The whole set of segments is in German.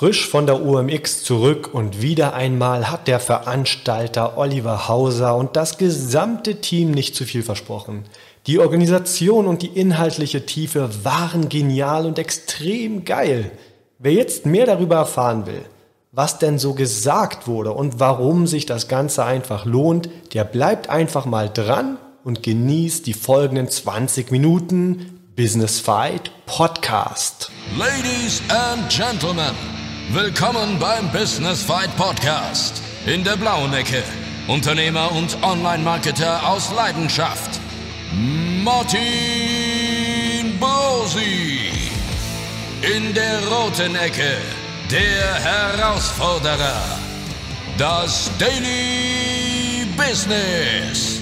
Frisch von der UMX zurück und wieder einmal hat der Veranstalter Oliver Hauser und das gesamte Team nicht zu viel versprochen. Die Organisation und die inhaltliche Tiefe waren genial und extrem geil. Wer jetzt mehr darüber erfahren will, was denn so gesagt wurde und warum sich das Ganze einfach lohnt, der bleibt einfach mal dran und genießt die folgenden 20 Minuten Business Fight Podcast. Ladies and Gentlemen. Willkommen beim Business Fight Podcast. In der blauen Ecke. Unternehmer und Online-Marketer aus Leidenschaft. Martin Bosi. In der roten Ecke. Der Herausforderer. Das Daily Business.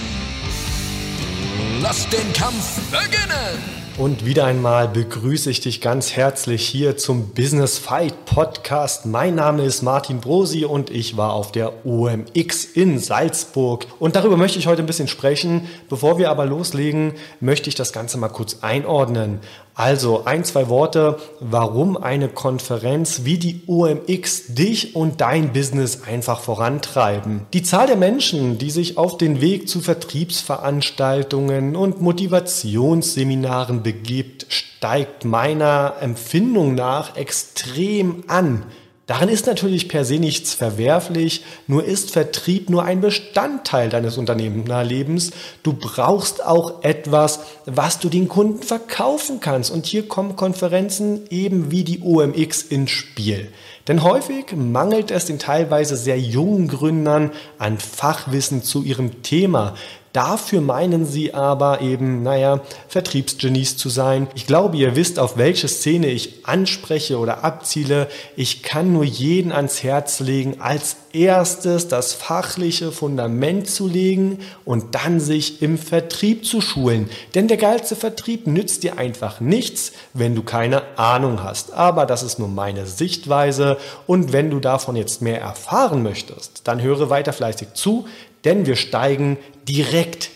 Lass den Kampf beginnen. Und wieder einmal begrüße ich dich ganz herzlich hier zum Business Fight Podcast. Mein Name ist Martin Brosi und ich war auf der OMX in Salzburg. Und darüber möchte ich heute ein bisschen sprechen. Bevor wir aber loslegen, möchte ich das Ganze mal kurz einordnen. Also ein, zwei Worte, warum eine Konferenz wie die OMX dich und dein Business einfach vorantreiben. Die Zahl der Menschen, die sich auf den Weg zu Vertriebsveranstaltungen und Motivationsseminaren begibt, steigt meiner Empfindung nach extrem an. Daran ist natürlich per se nichts verwerflich, nur ist Vertrieb nur ein Bestandteil deines Unternehmerlebens. Du brauchst auch etwas, was du den Kunden verkaufen kannst. Und hier kommen Konferenzen eben wie die OMX ins Spiel. Denn häufig mangelt es den teilweise sehr jungen Gründern an Fachwissen zu ihrem Thema. Dafür meinen sie aber eben, naja, Vertriebsgenies zu sein. Ich glaube, ihr wisst, auf welche Szene ich anspreche oder abziele. Ich kann nur jeden ans Herz legen, als erstes das fachliche Fundament zu legen und dann sich im Vertrieb zu schulen. Denn der geilste Vertrieb nützt dir einfach nichts, wenn du keine Ahnung hast. Aber das ist nur meine Sichtweise und wenn du davon jetzt mehr erfahren möchtest, dann höre weiter fleißig zu, denn wir steigen direkt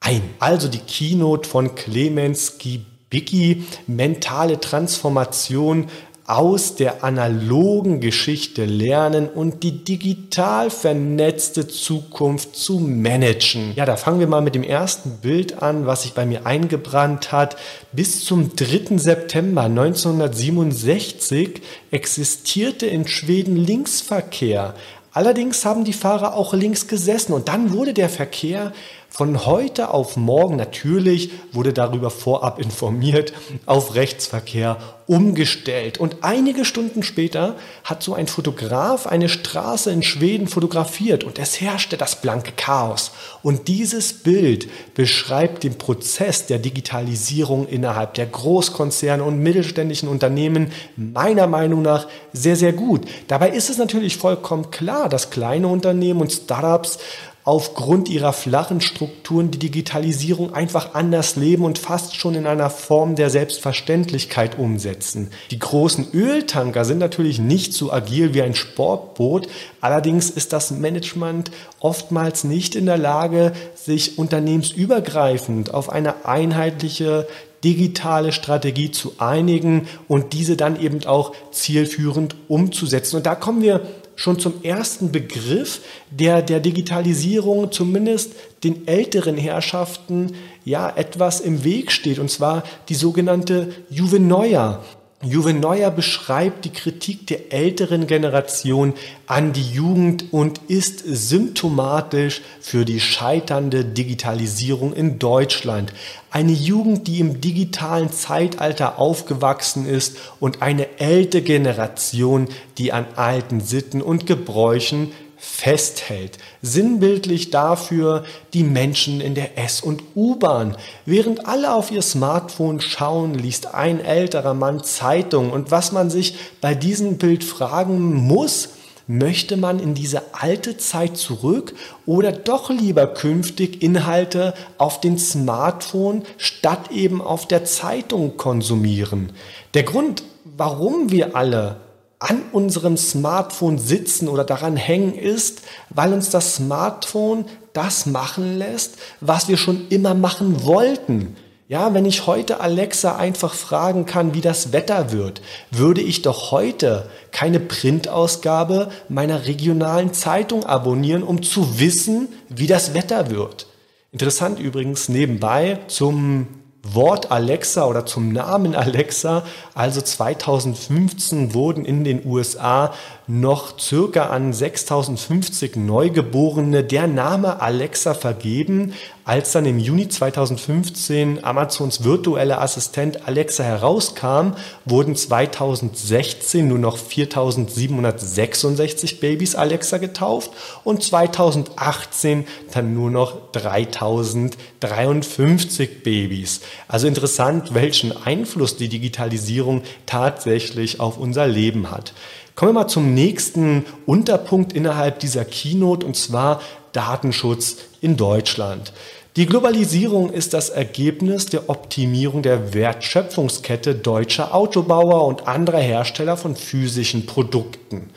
ein. Also die Keynote von Clemens Gibicki, mentale Transformation aus der analogen Geschichte lernen und die digital vernetzte Zukunft zu managen. Ja, da fangen wir mal mit dem ersten Bild an, was sich bei mir eingebrannt hat. Bis zum 3. September 1967 existierte in Schweden Linksverkehr. Allerdings haben die Fahrer auch links gesessen und dann wurde der Verkehr von heute auf morgen, natürlich wurde darüber vorab informiert, auf Rechtsverkehr umgestellt. Und einige Stunden später hat so ein Fotograf eine Straße in Schweden fotografiert und es herrschte das blanke Chaos. Und dieses Bild beschreibt den Prozess der Digitalisierung innerhalb der Großkonzerne und mittelständischen Unternehmen meiner Meinung nach sehr, sehr gut. Dabei ist es natürlich vollkommen klar, dass kleine Unternehmen und Startups aufgrund ihrer flachen Strukturen die Digitalisierung einfach anders leben und fast schon in einer Form der Selbstverständlichkeit umsetzen. Die großen Öltanker sind natürlich nicht so agil wie ein Sportboot, allerdings ist das Management oftmals nicht in der Lage, sich unternehmensübergreifend auf eine einheitliche digitale Strategie zu einigen und diese dann eben auch zielführend umzusetzen. Und da kommen wir schon zum ersten Begriff, der der Digitalisierung zumindest den älteren Herrschaften ja etwas im Weg steht, und zwar die sogenannte Juvenoia. Juve Neuer beschreibt die Kritik der älteren Generation an die Jugend und ist symptomatisch für die scheiternde Digitalisierung in Deutschland. Eine Jugend, die im digitalen Zeitalter aufgewachsen ist und eine ältere Generation, die an alten Sitten und Gebräuchen festhält. Sinnbildlich dafür die Menschen in der S- und U-Bahn. Während alle auf ihr Smartphone schauen, liest ein älterer Mann Zeitung. Und was man sich bei diesem Bild fragen muss, Möchte man in diese alte Zeit zurück oder doch lieber künftig Inhalte auf den Smartphone statt eben auf der Zeitung konsumieren? Der Grund, warum wir alle an unserem Smartphone sitzen oder daran hängen, ist, weil uns das Smartphone das machen lässt, was wir schon immer machen wollten. Ja, wenn ich heute Alexa einfach fragen kann, wie das Wetter wird, würde ich doch heute keine Printausgabe meiner regionalen Zeitung abonnieren, um zu wissen, wie das Wetter wird. Interessant übrigens nebenbei zum Wort Alexa oder zum Namen Alexa. Also 2015 wurden in den USA noch circa an 6050 Neugeborene der Name Alexa vergeben. Als dann im Juni 2015 Amazons virtuelle Assistent Alexa herauskam, wurden 2016 nur noch 4766 Babys Alexa getauft und 2018 dann nur noch 3053 Babys. Also interessant, welchen Einfluss die Digitalisierung tatsächlich auf unser Leben hat. Kommen wir mal zum nächsten Unterpunkt innerhalb dieser Keynote und zwar Datenschutz in Deutschland. Die Globalisierung ist das Ergebnis der Optimierung der Wertschöpfungskette deutscher Autobauer und anderer Hersteller von physischen Produkten.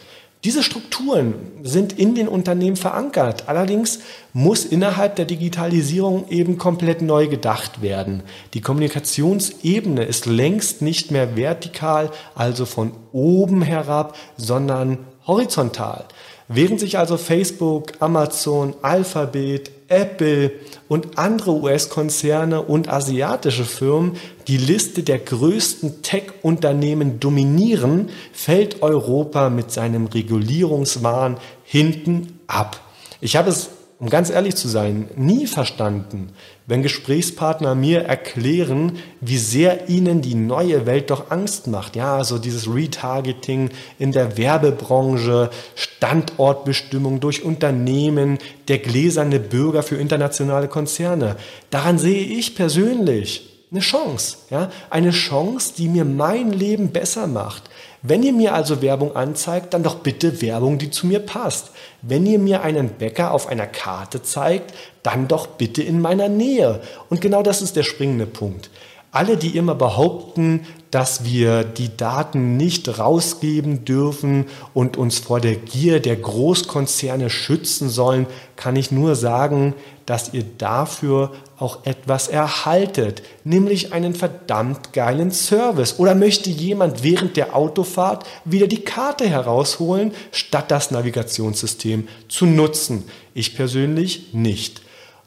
Diese Strukturen sind in den Unternehmen verankert. Allerdings muss innerhalb der Digitalisierung eben komplett neu gedacht werden. Die Kommunikationsebene ist längst nicht mehr vertikal, also von oben herab, sondern horizontal. Während sich also Facebook, Amazon, Alphabet, Apple und andere US-Konzerne und asiatische Firmen die Liste der größten Tech-Unternehmen dominieren, fällt Europa mit seinem Regulierungswahn hinten ab. Ich habe es um ganz ehrlich zu sein, nie verstanden, wenn Gesprächspartner mir erklären, wie sehr ihnen die neue Welt doch Angst macht. Ja, so dieses Retargeting in der Werbebranche, Standortbestimmung durch Unternehmen, der gläserne Bürger für internationale Konzerne. Daran sehe ich persönlich eine Chance, ja, eine Chance, die mir mein Leben besser macht. Wenn ihr mir also Werbung anzeigt, dann doch bitte Werbung, die zu mir passt. Wenn ihr mir einen Bäcker auf einer Karte zeigt, dann doch bitte in meiner Nähe. Und genau das ist der springende Punkt. Alle, die immer behaupten, dass wir die Daten nicht rausgeben dürfen und uns vor der Gier der Großkonzerne schützen sollen, kann ich nur sagen, dass ihr dafür auch etwas erhaltet, nämlich einen verdammt geilen Service. Oder möchte jemand während der Autofahrt wieder die Karte herausholen, statt das Navigationssystem zu nutzen? Ich persönlich nicht.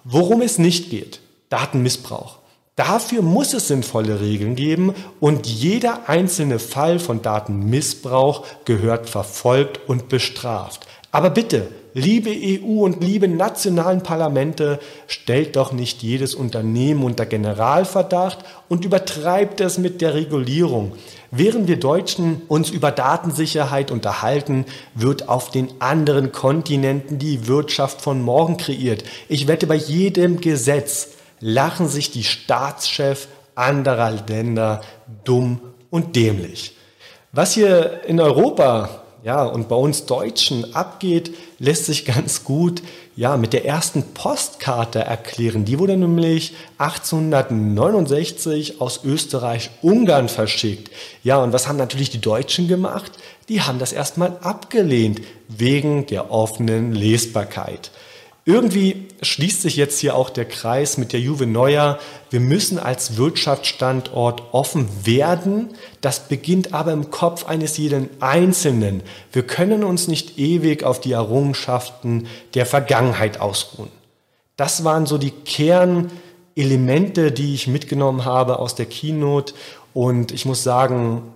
Worum es nicht geht, Datenmissbrauch. Dafür muss es sinnvolle Regeln geben und jeder einzelne Fall von Datenmissbrauch gehört verfolgt und bestraft. Aber bitte, liebe EU und liebe nationalen Parlamente, stellt doch nicht jedes Unternehmen unter Generalverdacht und übertreibt es mit der Regulierung. Während wir Deutschen uns über Datensicherheit unterhalten, wird auf den anderen Kontinenten die Wirtschaft von morgen kreiert. Ich wette bei jedem Gesetz, lachen sich die Staatschefs anderer Länder dumm und dämlich. Was hier in Europa ja, und bei uns Deutschen abgeht, lässt sich ganz gut ja, mit der ersten Postkarte erklären. Die wurde nämlich 1869 aus Österreich-Ungarn verschickt. Ja, und was haben natürlich die Deutschen gemacht? Die haben das erstmal abgelehnt, wegen der offenen Lesbarkeit. Irgendwie schließt sich jetzt hier auch der Kreis mit der Juve Neuer. Wir müssen als Wirtschaftsstandort offen werden. Das beginnt aber im Kopf eines jeden Einzelnen. Wir können uns nicht ewig auf die Errungenschaften der Vergangenheit ausruhen. Das waren so die Kernelemente, die ich mitgenommen habe aus der Keynote. Und ich muss sagen,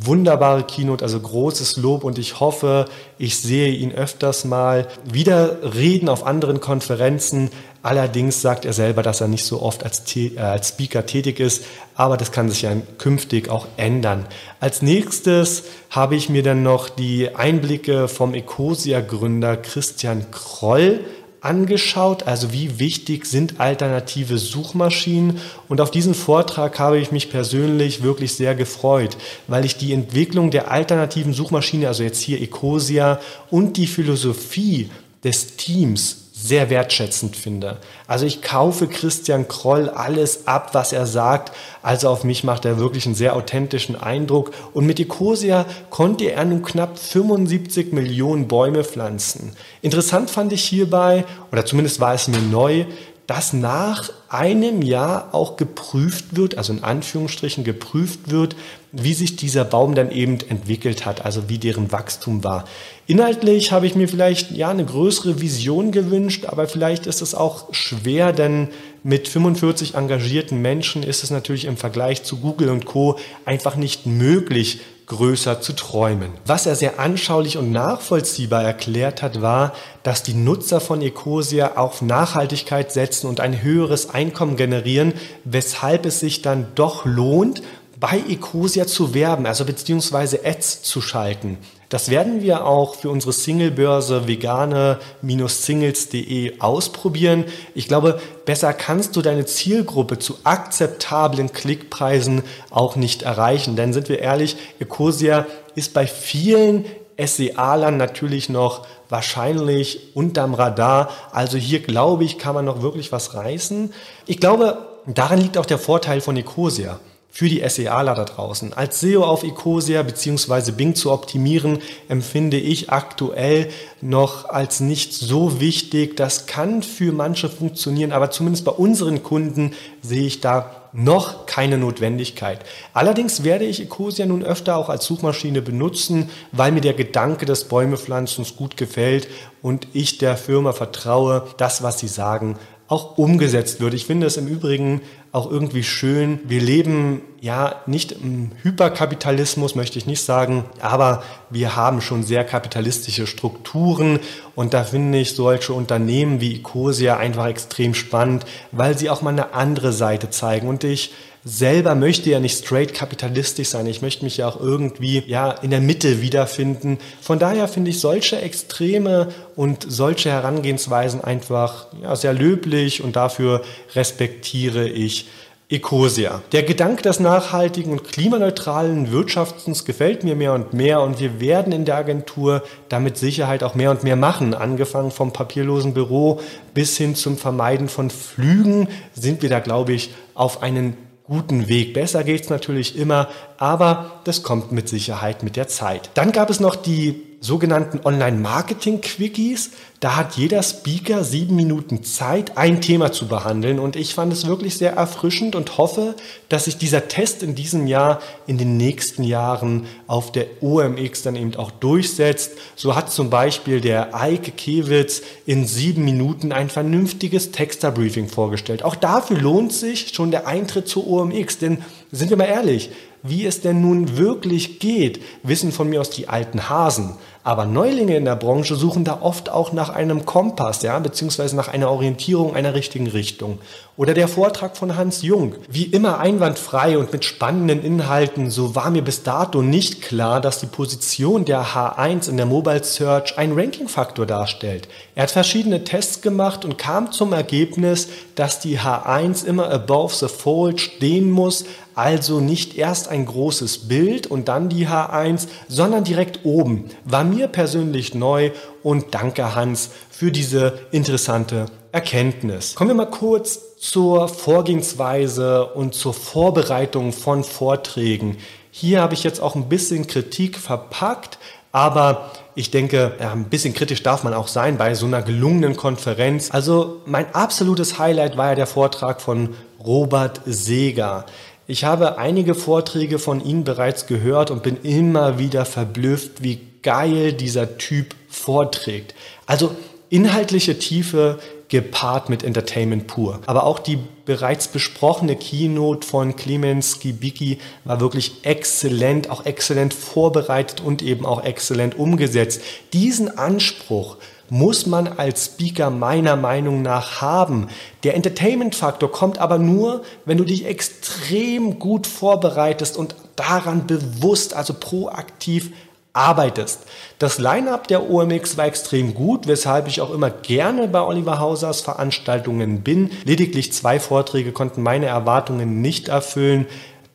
wunderbare Keynote, also großes Lob und ich hoffe, ich sehe ihn öfters mal wieder reden auf anderen Konferenzen. Allerdings sagt er selber, dass er nicht so oft als, äh, als Speaker tätig ist, aber das kann sich ja künftig auch ändern. Als nächstes habe ich mir dann noch die Einblicke vom Ecosia-Gründer Christian Kroll angeschaut, also wie wichtig sind alternative Suchmaschinen. Und auf diesen Vortrag habe ich mich persönlich wirklich sehr gefreut, weil ich die Entwicklung der alternativen Suchmaschine, also jetzt hier Ecosia und die Philosophie des Teams sehr wertschätzend finde. Also ich kaufe Christian Kroll alles ab, was er sagt. Also auf mich macht er wirklich einen sehr authentischen Eindruck. Und mit Ecosia konnte er nun knapp 75 Millionen Bäume pflanzen. Interessant fand ich hierbei, oder zumindest war es mir neu, dass nach einem Jahr auch geprüft wird, also in Anführungsstrichen geprüft wird, wie sich dieser Baum dann eben entwickelt hat, also wie deren Wachstum war. Inhaltlich habe ich mir vielleicht ja eine größere Vision gewünscht, aber vielleicht ist es auch schwer, denn mit 45 engagierten Menschen ist es natürlich im Vergleich zu Google und Co einfach nicht möglich, größer zu träumen. Was er sehr anschaulich und nachvollziehbar erklärt hat, war, dass die Nutzer von Ecosia auf Nachhaltigkeit setzen und ein höheres Einkommen generieren, weshalb es sich dann doch lohnt, bei Ecosia zu werben, also beziehungsweise Ads zu schalten. Das werden wir auch für unsere Singlebörse vegane-singles.de ausprobieren. Ich glaube, besser kannst du deine Zielgruppe zu akzeptablen Klickpreisen auch nicht erreichen. Denn sind wir ehrlich, Ecosia ist bei vielen SEA-Lern natürlich noch wahrscheinlich unterm Radar. Also hier glaube ich, kann man noch wirklich was reißen. Ich glaube, darin liegt auch der Vorteil von Ecosia für die SEAler da draußen. Als SEO auf Ecosia bzw. Bing zu optimieren, empfinde ich aktuell noch als nicht so wichtig. Das kann für manche funktionieren, aber zumindest bei unseren Kunden sehe ich da noch keine Notwendigkeit. Allerdings werde ich Ecosia nun öfter auch als Suchmaschine benutzen, weil mir der Gedanke des Bäumepflanzens gut gefällt und ich der Firma vertraue, das, was sie sagen, auch umgesetzt wird. Ich finde es im Übrigen auch irgendwie schön. Wir leben ja nicht im Hyperkapitalismus, möchte ich nicht sagen, aber wir haben schon sehr kapitalistische Strukturen und da finde ich solche Unternehmen wie Ecosia einfach extrem spannend, weil sie auch mal eine andere Seite zeigen und ich selber möchte ja nicht straight kapitalistisch sein. Ich möchte mich ja auch irgendwie ja in der Mitte wiederfinden. Von daher finde ich solche Extreme und solche Herangehensweisen einfach ja, sehr löblich und dafür respektiere ich Ecosia. Der Gedanke des nachhaltigen und klimaneutralen Wirtschaftens gefällt mir mehr und mehr und wir werden in der Agentur damit Sicherheit auch mehr und mehr machen. Angefangen vom papierlosen Büro bis hin zum Vermeiden von Flügen sind wir da, glaube ich, auf einen guten Weg. Besser geht's natürlich immer, aber das kommt mit Sicherheit mit der Zeit. Dann gab es noch die sogenannten Online-Marketing-Quickies. Da hat jeder Speaker sieben Minuten Zeit, ein Thema zu behandeln. Und ich fand es wirklich sehr erfrischend und hoffe, dass sich dieser Test in diesem Jahr in den nächsten Jahren auf der OMX dann eben auch durchsetzt. So hat zum Beispiel der Eike Kewitz in sieben Minuten ein vernünftiges Texter-Briefing vorgestellt. Auch dafür lohnt sich schon der Eintritt zur OMX. Denn sind wir mal ehrlich, wie es denn nun wirklich geht, wissen von mir aus die alten Hasen. Aber Neulinge in der Branche suchen da oft auch nach einem Kompass, ja, beziehungsweise nach einer Orientierung einer richtigen Richtung. Oder der Vortrag von Hans Jung. Wie immer einwandfrei und mit spannenden Inhalten, so war mir bis dato nicht klar, dass die Position der H1 in der Mobile Search ein Ranking-Faktor darstellt. Er hat verschiedene Tests gemacht und kam zum Ergebnis, dass die H1 immer above the fold stehen muss, also nicht erst ein großes Bild und dann die H1, sondern direkt oben. War mir persönlich neu und danke Hans für diese interessante Erkenntnis. Kommen wir mal kurz zur Vorgehensweise und zur Vorbereitung von Vorträgen. Hier habe ich jetzt auch ein bisschen Kritik verpackt, aber ich denke, ein bisschen kritisch darf man auch sein bei so einer gelungenen Konferenz. Also mein absolutes Highlight war ja der Vortrag von Robert Seeger. Ich habe einige Vorträge von Ihnen bereits gehört und bin immer wieder verblüfft, wie geil dieser Typ vorträgt. Also inhaltliche Tiefe gepaart mit Entertainment pur. Aber auch die bereits besprochene Keynote von Clemens Skibicki war wirklich exzellent, auch exzellent vorbereitet und eben auch exzellent umgesetzt. Diesen Anspruch muss man als Speaker meiner Meinung nach haben. Der Entertainment-Faktor kommt aber nur, wenn du dich extrem gut vorbereitest und daran bewusst, also proaktiv arbeitest. Das Line-up der OMX war extrem gut, weshalb ich auch immer gerne bei Oliver Hausers Veranstaltungen bin. Lediglich zwei Vorträge konnten meine Erwartungen nicht erfüllen.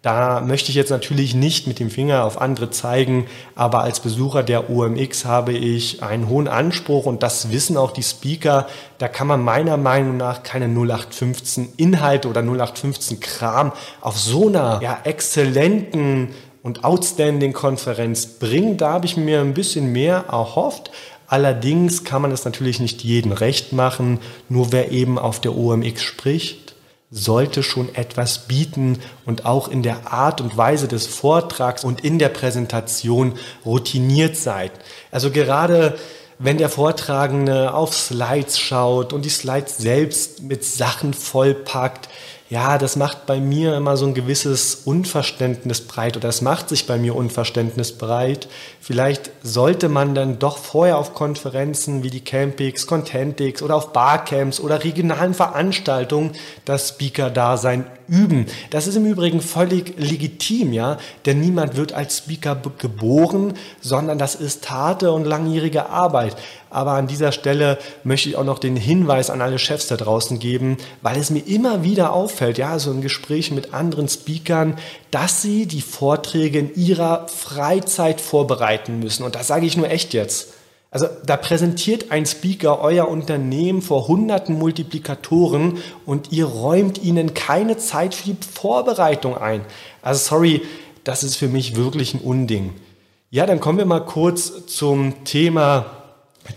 Da möchte ich jetzt natürlich nicht mit dem Finger auf andere zeigen, aber als Besucher der OMX habe ich einen hohen Anspruch und das wissen auch die Speaker. Da kann man meiner Meinung nach keine 0815 Inhalte oder 0815 Kram auf so einer ja, exzellenten und outstanding Konferenz bringen. Da habe ich mir ein bisschen mehr erhofft. Allerdings kann man es natürlich nicht jedem recht machen. Nur wer eben auf der OMX spricht, sollte schon etwas bieten und auch in der Art und Weise des Vortrags und in der Präsentation routiniert sein. Also gerade wenn der Vortragende auf Slides schaut und die Slides selbst mit Sachen vollpackt, ja, das macht bei mir immer so ein gewisses Unverständnis breit oder es macht sich bei mir Unverständnis breit. Vielleicht sollte man dann doch vorher auf Konferenzen wie die Campix, Contentix oder auf Barcamps oder regionalen Veranstaltungen das Speaker-Dasein üben. Das ist im Übrigen völlig legitim, ja, denn niemand wird als Speaker geboren, sondern das ist harte und langjährige Arbeit. Aber an dieser Stelle möchte ich auch noch den Hinweis an alle Chefs da draußen geben, weil es mir immer wieder auffällt, ja, so in Gesprächen mit anderen Speakern, dass sie die Vorträge in ihrer Freizeit vorbereiten müssen. Und das sage ich nur echt jetzt. Also da präsentiert ein Speaker euer Unternehmen vor hunderten Multiplikatoren und ihr räumt ihnen keine Zeit für die Vorbereitung ein. Also sorry, das ist für mich wirklich ein Unding. Ja, dann kommen wir mal kurz zum Thema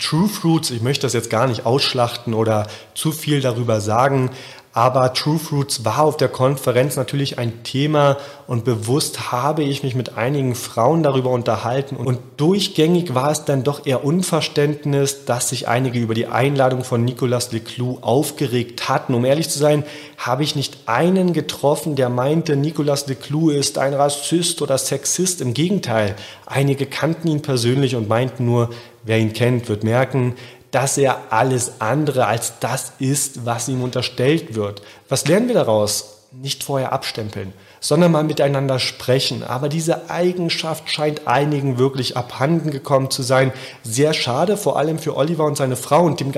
True Fruits. Ich möchte das jetzt gar nicht ausschlachten oder zu viel darüber sagen, aber True Fruits war auf der Konferenz natürlich ein Thema und bewusst habe ich mich mit einigen Frauen darüber unterhalten und durchgängig war es dann doch eher Unverständnis, dass sich einige über die Einladung von Nicolas Leclou aufgeregt hatten. Um ehrlich zu sein, habe ich nicht einen getroffen, der meinte, Nicolas Leclou ist ein Rassist oder Sexist. Im Gegenteil, einige kannten ihn persönlich und meinten nur, wer ihn kennt, wird merken, dass er alles andere als das ist, was ihm unterstellt wird. Was lernen wir daraus? Nicht vorher abstempeln, sondern mal miteinander sprechen. Aber diese Eigenschaft scheint einigen wirklich abhanden gekommen zu sein. Sehr schade, vor allem für Oliver und seine Frau und dem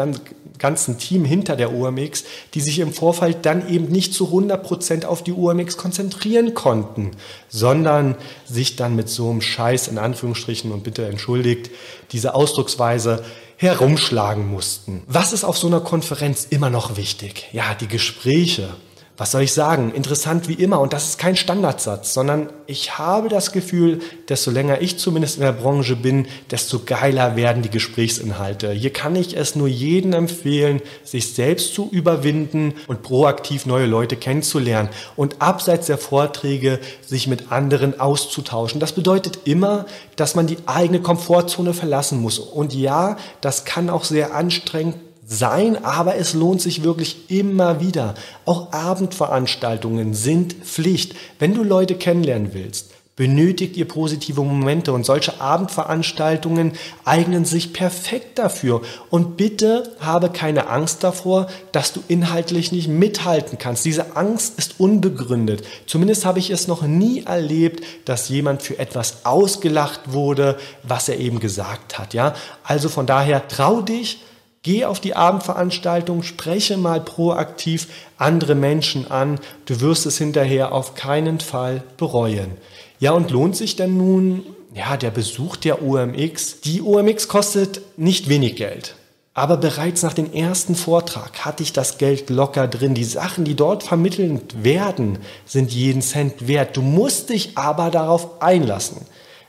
ganzen Team hinter der OMX, die sich im Vorfeld dann eben nicht zu 100 Prozent auf die OMX konzentrieren konnten, sondern sich dann mit so einem Scheiß in Anführungsstrichen und bitte entschuldigt, diese Ausdrucksweise herumschlagen mussten. Was ist auf so einer Konferenz immer noch wichtig? Ja, die Gespräche was soll ich sagen, interessant wie immer. Und das ist kein Standardsatz, sondern ich habe das Gefühl, desto länger ich zumindest in der Branche bin, desto geiler werden die Gesprächsinhalte. Hier kann ich es nur jedem empfehlen, sich selbst zu überwinden und proaktiv neue Leute kennenzulernen und abseits der Vorträge sich mit anderen auszutauschen. Das bedeutet immer, dass man die eigene Komfortzone verlassen muss. Und ja, das kann auch sehr anstrengend sein, aber es lohnt sich wirklich immer wieder. Auch Abendveranstaltungen sind Pflicht. Wenn du Leute kennenlernen willst, benötigt ihr positive Momente und solche Abendveranstaltungen eignen sich perfekt dafür. Und bitte habe keine Angst davor, dass du inhaltlich nicht mithalten kannst. Diese Angst ist unbegründet. Zumindest habe ich es noch nie erlebt, dass jemand für etwas ausgelacht wurde, was er eben gesagt hat. Ja, also von daher trau dich, Geh auf die Abendveranstaltung, spreche mal proaktiv andere Menschen an. Du wirst es hinterher auf keinen Fall bereuen. Ja, und lohnt sich denn nun ja, der Besuch der OMX? Die OMX kostet nicht wenig Geld. Aber bereits nach dem ersten Vortrag hatte ich das Geld locker drin. Die Sachen, die dort vermittelt werden, sind jeden Cent wert. Du musst dich aber darauf einlassen.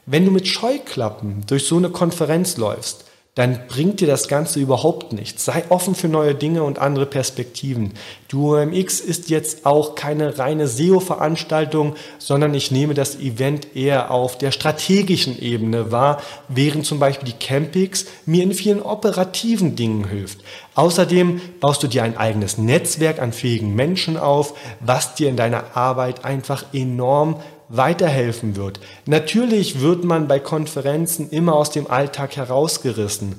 Wenn du mit Scheuklappen durch so eine Konferenz läufst, dann bringt dir das Ganze überhaupt nichts. Sei offen für neue Dinge und andere Perspektiven. Die UMX ist jetzt auch keine reine SEO-Veranstaltung, sondern ich nehme das Event eher auf der strategischen Ebene wahr, während zum Beispiel die Campix mir in vielen operativen Dingen hilft. Außerdem baust du dir ein eigenes Netzwerk an fähigen Menschen auf, was dir in deiner Arbeit einfach enorm weiterhelfen wird. Natürlich wird man bei Konferenzen immer aus dem Alltag herausgerissen.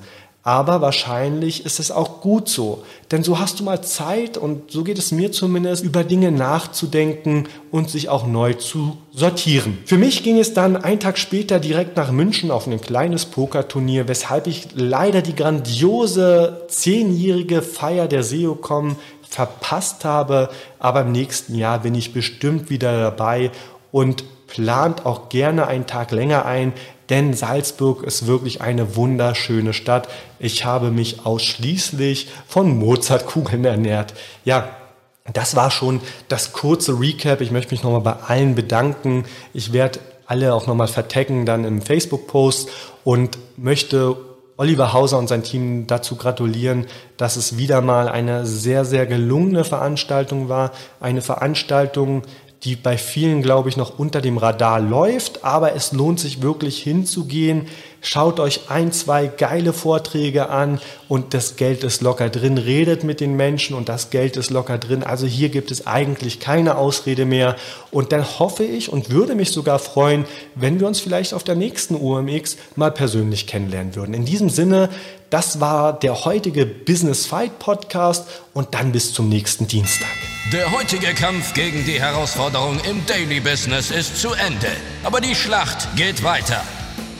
Aber wahrscheinlich ist es auch gut so, denn so hast du mal Zeit und so geht es mir zumindest, über Dinge nachzudenken und sich auch neu zu sortieren. Für mich ging es dann einen Tag später direkt nach München auf ein kleines Pokerturnier, weshalb ich leider die grandiose zehnjährige Feier der SEOCom verpasst habe. Aber im nächsten Jahr bin ich bestimmt wieder dabei und plant auch gerne einen Tag länger ein, denn Salzburg ist wirklich eine wunderschöne Stadt. Ich habe mich ausschließlich von Mozartkugeln ernährt. Ja, das war schon das kurze Recap. Ich möchte mich nochmal bei allen bedanken. Ich werde alle auch nochmal vertaggen dann im Facebook-Post und möchte Oliver Hauser und sein Team dazu gratulieren, dass es wieder mal eine sehr, sehr gelungene Veranstaltung war. Eine Veranstaltung, die bei vielen, glaube ich, noch unter dem Radar läuft, aber es lohnt sich wirklich hinzugehen. Schaut euch ein, zwei geile Vorträge an und das Geld ist locker drin. Redet mit den Menschen und das Geld ist locker drin. Also hier gibt es eigentlich keine Ausrede mehr. Und dann hoffe ich und würde mich sogar freuen, wenn wir uns vielleicht auf der nächsten UMX mal persönlich kennenlernen würden. In diesem Sinne, das war der heutige Business Fight Podcast und dann bis zum nächsten Dienstag. Der heutige Kampf gegen die Herausforderung im Daily Business ist zu Ende, aber die Schlacht geht weiter.